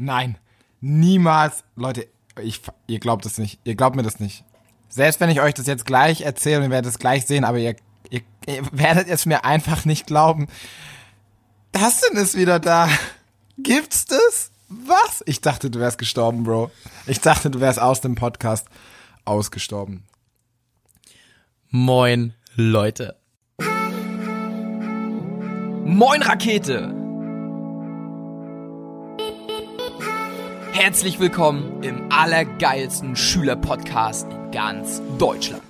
Nein, niemals. Leute, ich, ihr glaubt es nicht. Ihr glaubt mir das nicht. Selbst wenn ich euch das jetzt gleich erzähle und ihr werdet es gleich sehen, aber ihr, ihr, ihr werdet es mir einfach nicht glauben. Dustin ist wieder da. Gibt's das? Was? Ich dachte, du wärst gestorben, Bro. Ich dachte, du wärst aus dem Podcast ausgestorben. Moin, Leute. Moin, Rakete. Herzlich willkommen im allergeilsten Schülerpodcast in ganz Deutschland.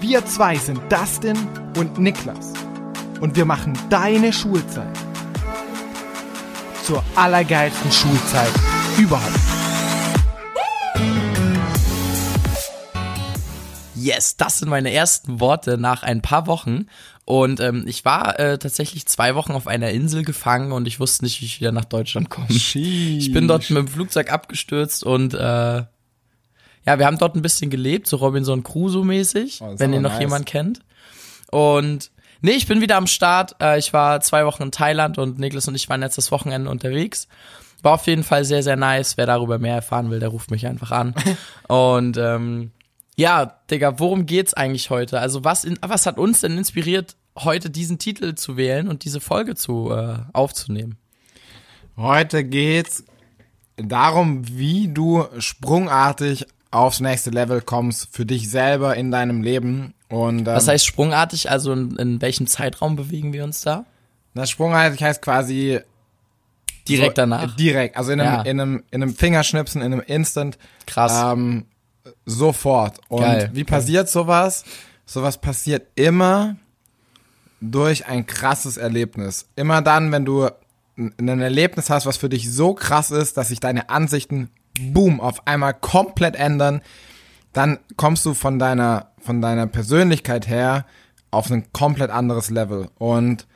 Wir zwei sind Dustin und Niklas. Und wir machen deine Schulzeit zur allergeilsten Schulzeit überhaupt. Yes, das sind meine ersten Worte nach ein paar Wochen. Und ähm, ich war äh, tatsächlich zwei Wochen auf einer Insel gefangen und ich wusste nicht, wie ich wieder nach Deutschland komme. Ich bin dort mit dem Flugzeug abgestürzt und äh, ja, wir haben dort ein bisschen gelebt, so Robinson Crusoe mäßig, Oh, wenn ihr noch nice. jemand kennt. Und nee, ich bin wieder am Start. Äh, ich war zwei Wochen in Thailand und Niklas und ich waren jetzt das Wochenende unterwegs. War auf jeden Fall sehr, sehr nice. Wer darüber mehr erfahren will, der ruft mich einfach an. und ähm, ja, Digga, worum geht's eigentlich heute? Also was, in, was hat uns denn inspiriert, heute diesen Titel zu wählen und diese Folge zu äh, aufzunehmen? Heute geht's darum, wie du sprungartig aufs nächste Level kommst für dich selber in deinem Leben. Und ähm, Was heißt sprungartig? Also in, in welchem Zeitraum bewegen wir uns da? das sprungartig heißt quasi Direkt so, danach. Direkt, also in einem, Ja. in einem, in einem Fingerschnipsen, in einem Instant. Krass. Ähm, sofort. Und Geil. wie passiert sowas? Sowas passiert immer durch ein krasses Erlebnis. Immer dann, wenn du ein Erlebnis hast, was für dich so krass ist, dass sich deine Ansichten, boom, auf einmal komplett ändern, dann kommst du von deiner, von deiner Persönlichkeit her auf ein komplett anderes Level. Und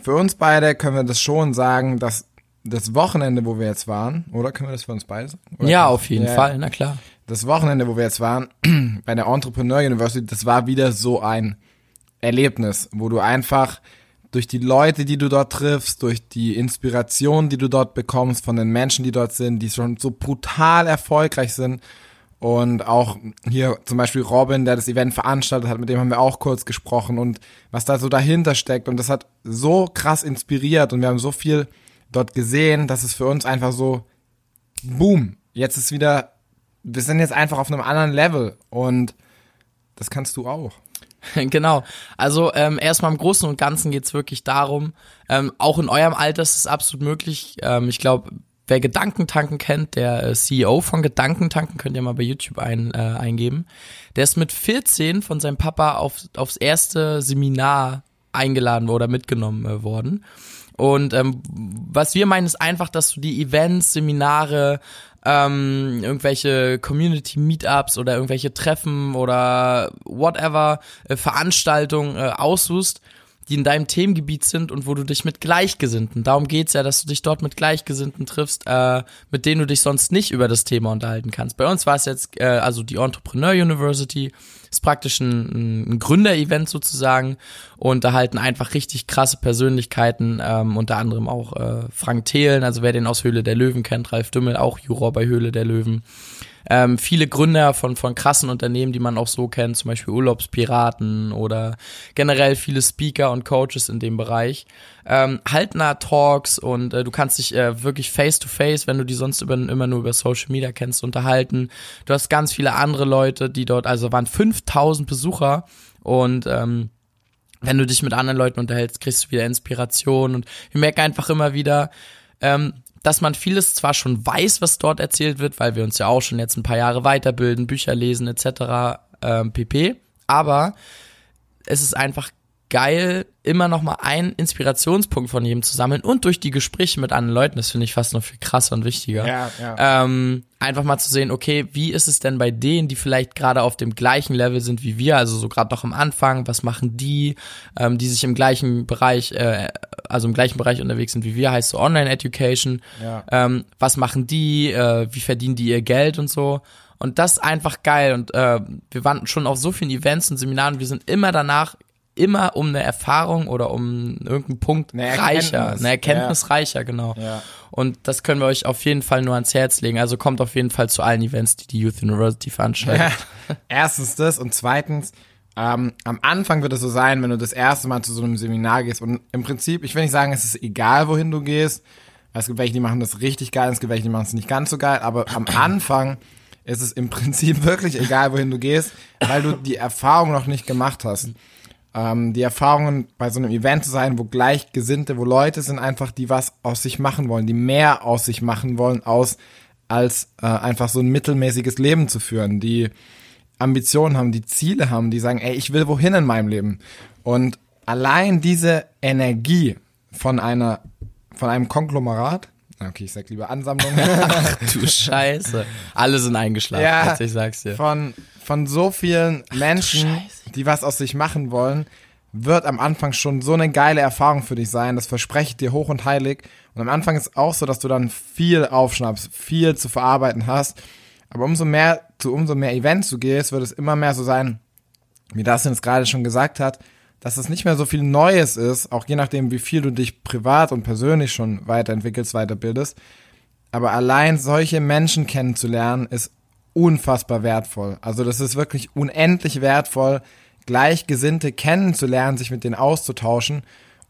für uns beide können wir das schon sagen, dass das Wochenende, wo wir jetzt waren, oder können wir das für uns beide sagen? Oder ja, auf jeden Ja, Fall, na klar. Das Wochenende, wo wir jetzt waren, bei der Entrepreneur University, das war wieder so ein Erlebnis, wo du einfach durch die Leute, die du dort triffst, durch die Inspiration, die du dort bekommst von den Menschen, die dort sind, die schon so brutal erfolgreich sind. Und auch hier zum Beispiel Robin, der das Event veranstaltet hat, mit dem haben wir auch kurz gesprochen und was da so dahinter steckt. Und das hat so krass inspiriert und wir haben so viel dort gesehen, dass es für uns einfach so, boom, jetzt ist wieder wir sind jetzt einfach auf einem anderen Level und das kannst du auch. genau. Also ähm, erstmal im Großen und Ganzen geht's wirklich darum, ähm, auch in eurem Alter ist es absolut möglich. Ähm, ich glaube, wer Gedankentanken kennt, der äh, CEO von Gedankentanken, könnt ihr mal bei YouTube ein, äh, eingeben. Der ist mit 14 von seinem Papa auf, aufs erste Seminar eingeladen oder mitgenommen äh, worden. Und ähm, was wir meinen, ist einfach, dass du die Events, Seminare, ähm, irgendwelche Community-Meetups oder irgendwelche Treffen oder whatever äh, Veranstaltungen äh, aussuchst, die in deinem Themengebiet sind und wo du dich mit Gleichgesinnten, darum geht's ja, dass du dich dort mit Gleichgesinnten triffst, äh, mit denen du dich sonst nicht über das Thema unterhalten kannst. Bei uns war es jetzt, äh, also die Entrepreneur University, ist praktisch ein, ein Gründerevent sozusagen und da halten einfach richtig krasse Persönlichkeiten, ähm, unter anderem auch äh, Frank Thelen, also wer den aus Höhle der Löwen kennt, Ralf Dümmel, auch Juror bei Höhle der Löwen. Ähm, viele Gründer von, von krassen Unternehmen, die man auch so kennt, zum Beispiel Urlaubspiraten oder generell viele Speaker und Coaches in dem Bereich, ähm, halten da Talks und äh, du kannst dich äh, wirklich face to face, wenn du die sonst über, immer nur über Social Media kennst, unterhalten. Du hast ganz viele andere Leute, die dort, also waren 5000 Besucher und ähm, wenn du dich mit anderen Leuten unterhältst, kriegst du wieder Inspiration und wir merken einfach immer wieder, ähm, dass man vieles zwar schon weiß, was dort erzählt wird, weil wir uns ja auch schon jetzt ein paar Jahre weiterbilden, Bücher lesen etc. Ähm, pp. Aber es ist einfach geil, immer noch mal einen Inspirationspunkt von jedem zu sammeln und durch die Gespräche mit anderen Leuten, das finde ich fast noch viel krasser und wichtiger. Ja, ja. Ähm, einfach mal zu sehen, okay, wie ist es denn bei denen, die vielleicht gerade auf dem gleichen Level sind wie wir, also so gerade noch am Anfang, was machen die, ähm, die sich im gleichen Bereich, äh, also im gleichen Bereich unterwegs sind wie wir, heißt so Online Education, Ja. ähm, was machen die, äh, wie verdienen die ihr Geld und so. Und das ist einfach geil. Und äh, wir waren schon auf so vielen Events und Seminaren, wir sind immer danach immer um eine Erfahrung oder um irgendeinen Punkt Eine reicher, eine Erkenntnis reicher, genau. Ja. Und das können wir euch auf jeden Fall nur ans Herz legen. Also kommt auf jeden Fall zu allen Events, die die Youth University veranstaltet. Ja. Erstens das und zweitens, ähm, am Anfang wird es so sein, wenn du das erste Mal zu so einem Seminar gehst und im Prinzip, ich will nicht sagen, es ist egal, wohin du gehst. Es gibt welche, die machen das richtig geil, es gibt welche, die machen es nicht ganz so geil, aber am Anfang ist es im Prinzip wirklich egal, wohin du gehst, weil du die Erfahrung noch nicht gemacht hast. Ähm, die Erfahrungen bei so einem Event zu sein, wo Gleichgesinnte, wo Leute sind einfach, die was aus sich machen wollen, die mehr aus sich machen wollen, aus als äh, einfach so ein mittelmäßiges Leben zu führen, die Ambitionen haben, die Ziele haben, die sagen, ey, ich will wohin in meinem Leben. Und allein diese Energie von einer, von einem Konglomerat, okay, ich sag lieber Ansammlung, Ach du Scheiße. Alle sind eingeschlafen, Ja. jetzt ich sag's dir. von, von so vielen Menschen. Die was aus sich machen wollen, wird am Anfang schon so eine geile Erfahrung für dich sein. Das verspreche ich dir hoch und heilig. Und am Anfang ist auch so, dass du dann viel aufschnappst, viel zu verarbeiten hast. Aber umso mehr, zu umso mehr Events du gehst, wird es immer mehr so sein, wie das jetzt gerade schon gesagt hat, dass es nicht mehr so viel Neues ist, auch je nachdem, wie viel du dich privat und persönlich schon weiterentwickelst, weiterbildest. Aber allein solche Menschen kennenzulernen, ist unfassbar wertvoll. Also das ist wirklich unendlich wertvoll, Gleichgesinnte kennenzulernen, sich mit denen auszutauschen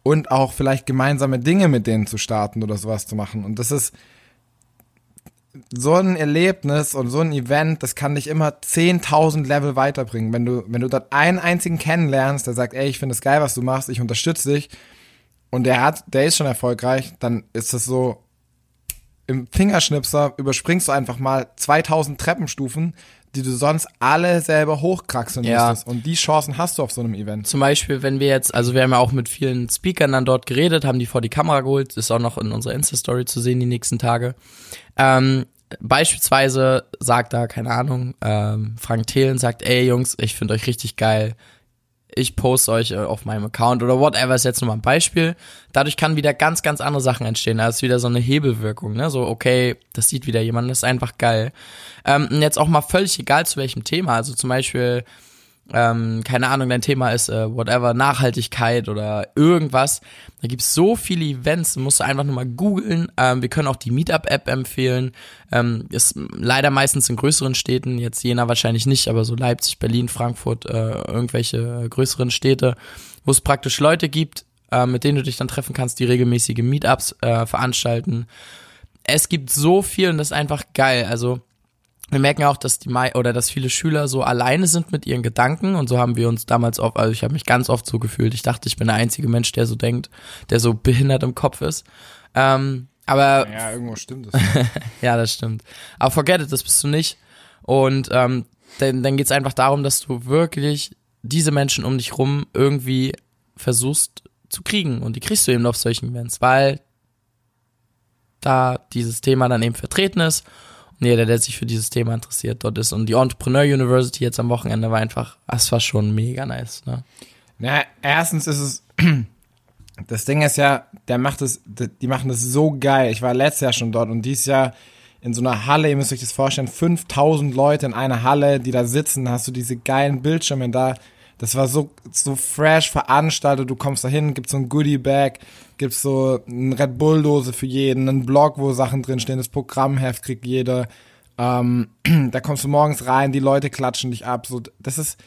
und auch vielleicht gemeinsame Dinge mit denen zu starten oder sowas zu machen. Und das ist so ein Erlebnis und so ein Event, das kann dich immer 10.000 Level weiterbringen. Wenn du, wenn du dort einen einzigen kennenlernst, der sagt, ey, ich finde es geil, was du machst, ich unterstütze dich und der hat, der ist schon erfolgreich, dann ist das so, im Fingerschnipser überspringst du einfach mal 2000 Treppenstufen, die du sonst alle selber hochkraxeln Ja. müsstest. Und die Chancen hast du auf so einem Event. Zum Beispiel, wenn wir jetzt, also wir haben ja auch mit vielen Speakern dann dort geredet, haben die vor die Kamera geholt, ist auch noch in unserer Insta-Story zu sehen die nächsten Tage. Ähm, beispielsweise sagt da, keine Ahnung, ähm, Frank Thelen sagt, ey Jungs, ich finde euch richtig geil. Ich poste euch äh, auf meinem Account oder whatever ist jetzt nur mal ein Beispiel. Dadurch kann wieder ganz, ganz andere Sachen entstehen. Da ist wieder so eine Hebelwirkung, ne? So, okay, das sieht wieder jemand, das ist einfach geil. Ähm, jetzt auch mal völlig egal zu welchem Thema. Also zum Beispiel, ähm, keine Ahnung, dein Thema ist äh, whatever, Nachhaltigkeit oder irgendwas. Da gibt's so viele Events, musst du einfach nur mal googeln. Ähm, wir können auch die Meetup-App empfehlen. Ähm, ist leider meistens in größeren Städten, jetzt Jena wahrscheinlich nicht, aber so Leipzig, Berlin, Frankfurt, äh, irgendwelche größeren Städte, wo es praktisch Leute gibt, äh, mit denen du dich dann treffen kannst, die regelmäßige Meetups äh, veranstalten. Es gibt so viel und das ist einfach geil. Also wir merken ja auch, dass die Mai oder dass viele Schüler so alleine sind mit ihren Gedanken und so haben wir uns damals oft, also ich habe mich ganz oft so gefühlt. Ich dachte, ich bin der einzige Mensch, der so denkt, der so behindert im Kopf ist. Ähm, aber Ja, irgendwo stimmt es. ja, das stimmt. Aber forget it, das bist du nicht. Und ähm, dann, dann geht's einfach darum, dass du wirklich diese Menschen um dich rum irgendwie versuchst zu kriegen. Und die kriegst du eben auf solchen Events, weil da dieses Thema dann eben vertreten ist jeder, der sich für dieses Thema interessiert, dort ist. Und die Entrepreneur University jetzt am Wochenende war einfach, das war schon mega nice. Ne? Na, erstens ist es, das Ding ist ja, der macht es, die machen das so geil. Ich war letztes Jahr schon dort und dieses Jahr in so einer Halle, ihr müsst euch das vorstellen, 5000 Leute in einer Halle, die da sitzen, hast du diese geilen Bildschirme da. Das war so, so fresh veranstaltet. Du kommst da hin, gibt's so ein Goodie-Bag, gibt's so eine Red Bull-Dose für jeden, einen Blog, wo Sachen drinstehen, das Programmheft kriegt jeder. Ähm, da kommst du morgens rein, die Leute klatschen dich ab. So, das ist,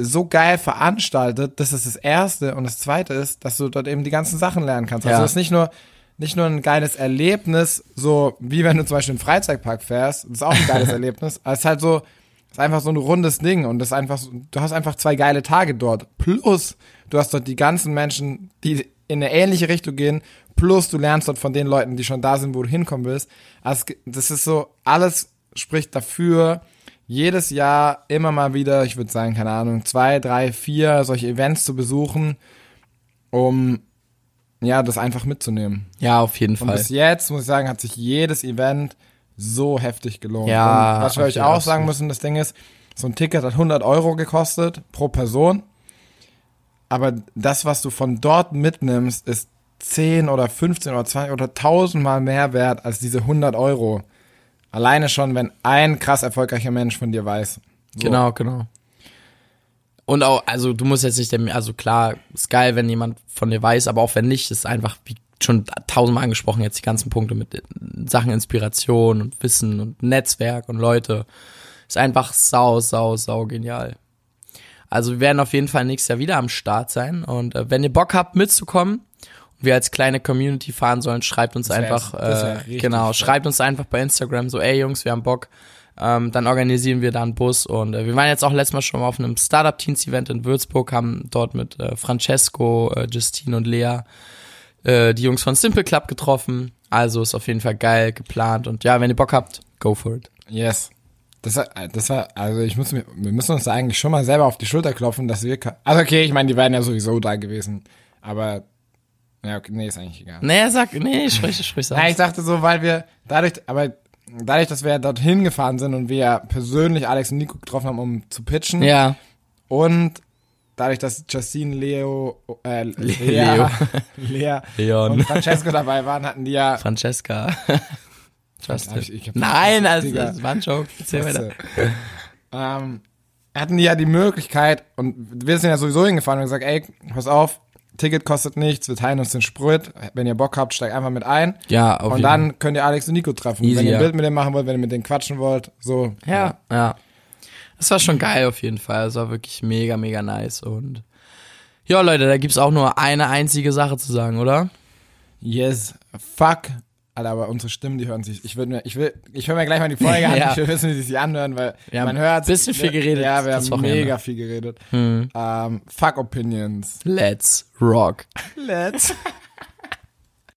so geil veranstaltet, das ist das Erste. Und das Zweite ist, dass du dort eben die ganzen Sachen lernen kannst. Also Ja. es ist nicht nur, nicht nur ein geiles Erlebnis, so wie wenn du zum Beispiel den Freizeitpark fährst, das ist auch ein geiles Erlebnis, aber es ist halt so, ist einfach so ein rundes Ding und das ist einfach, so- du hast einfach zwei geile Tage dort. Plus, du hast dort die ganzen Menschen, die in eine ähnliche Richtung gehen, plus du lernst dort von den Leuten, die schon da sind, wo du hinkommen willst. Also das ist so, alles spricht dafür, jedes Jahr immer mal wieder, ich würde sagen, keine Ahnung, zwei, drei, vier solche Events zu besuchen, um ja, das einfach mitzunehmen. Ja, auf jeden Und Fall. bis jetzt, muss ich sagen, hat sich jedes Event so heftig gelohnt. Ja, Und was wir euch auch sagen müssen, das Ding ist, so ein Ticket hat 100 Euro gekostet pro Person. Aber das, was du von dort mitnimmst, ist 10 oder 15 oder 20 oder 1000 Mal mehr wert als diese 100 Euro. Alleine schon, wenn ein krass erfolgreicher Mensch von dir weiß. So. Genau, genau. Und auch, also du musst jetzt nicht, also klar, ist geil, wenn jemand von dir weiß, aber auch wenn nicht, ist einfach, wie schon tausendmal angesprochen jetzt die ganzen Punkte mit Sachen Inspiration und Wissen und Netzwerk und Leute. Ist einfach sau, sau, sau genial. Also wir werden auf jeden Fall nächstes Jahr wieder am Start sein und äh, wenn ihr Bock habt mitzukommen und wir als kleine Community fahren sollen, schreibt uns Das einfach, äh, genau, schreibt uns einfach bei Instagram so, ey Jungs, wir haben Bock. Ähm, dann organisieren wir da einen Bus und äh, wir waren jetzt auch letztes Mal schon mal auf einem Startup Teens Event in Würzburg, haben dort mit äh, Francesco, äh, Justine und Lea äh, die Jungs von Simple Club getroffen. Also ist auf jeden Fall geil geplant und ja, wenn ihr Bock habt, go for it. Yes. Das war, das war, also ich muss mir, wir müssen uns da eigentlich schon mal selber auf die Schulter klopfen, dass wir, also okay, ich meine, die wären ja sowieso da gewesen, aber, ja, okay, nee, ist eigentlich egal. Nee, sag, nee, sprich, sprich, sag. Nein, ich dachte so, weil wir, dadurch, aber dadurch, dass wir dorthin gefahren sind und wir ja persönlich Alex und Nico getroffen haben, um zu pitchen Ja, und dadurch, dass Justine, Leo, äh, Lea, Leo. Lea Leon. und Francesco dabei waren, hatten die ja, Francesca. It. ich- ich Nein, also, das war ein Joke. Erzähl weiter. ähm, hatten die ja die Möglichkeit, und wir sind ja sowieso hingefahren und gesagt, ey, pass auf, Ticket kostet nichts, wir teilen uns den Sprit, wenn ihr Bock habt, steigt einfach mit ein. Ja, auf und jeden dann könnt ihr Alex und Nico treffen. Easy, wenn ihr ja. ein Bild mit denen machen wollt, wenn ihr mit denen quatschen wollt, so. Ja, ja. Das war schon geil auf jeden Fall. Das war wirklich mega, mega nice. Und ja, Leute, da gibt's auch nur eine einzige Sache zu sagen, oder? Yes, fuck. Alter, aber unsere Stimmen, die hören sich. Ich will mir, ich will, ich höre mir gleich mal die Folge an. Ja. Ich will wissen, wie sie sich anhören, weil Wir haben man hört. bisschen viel geredet Ja, wir haben mega viel geredet. Hm. Ähm, fuck Opinions. Let's rock. Let's.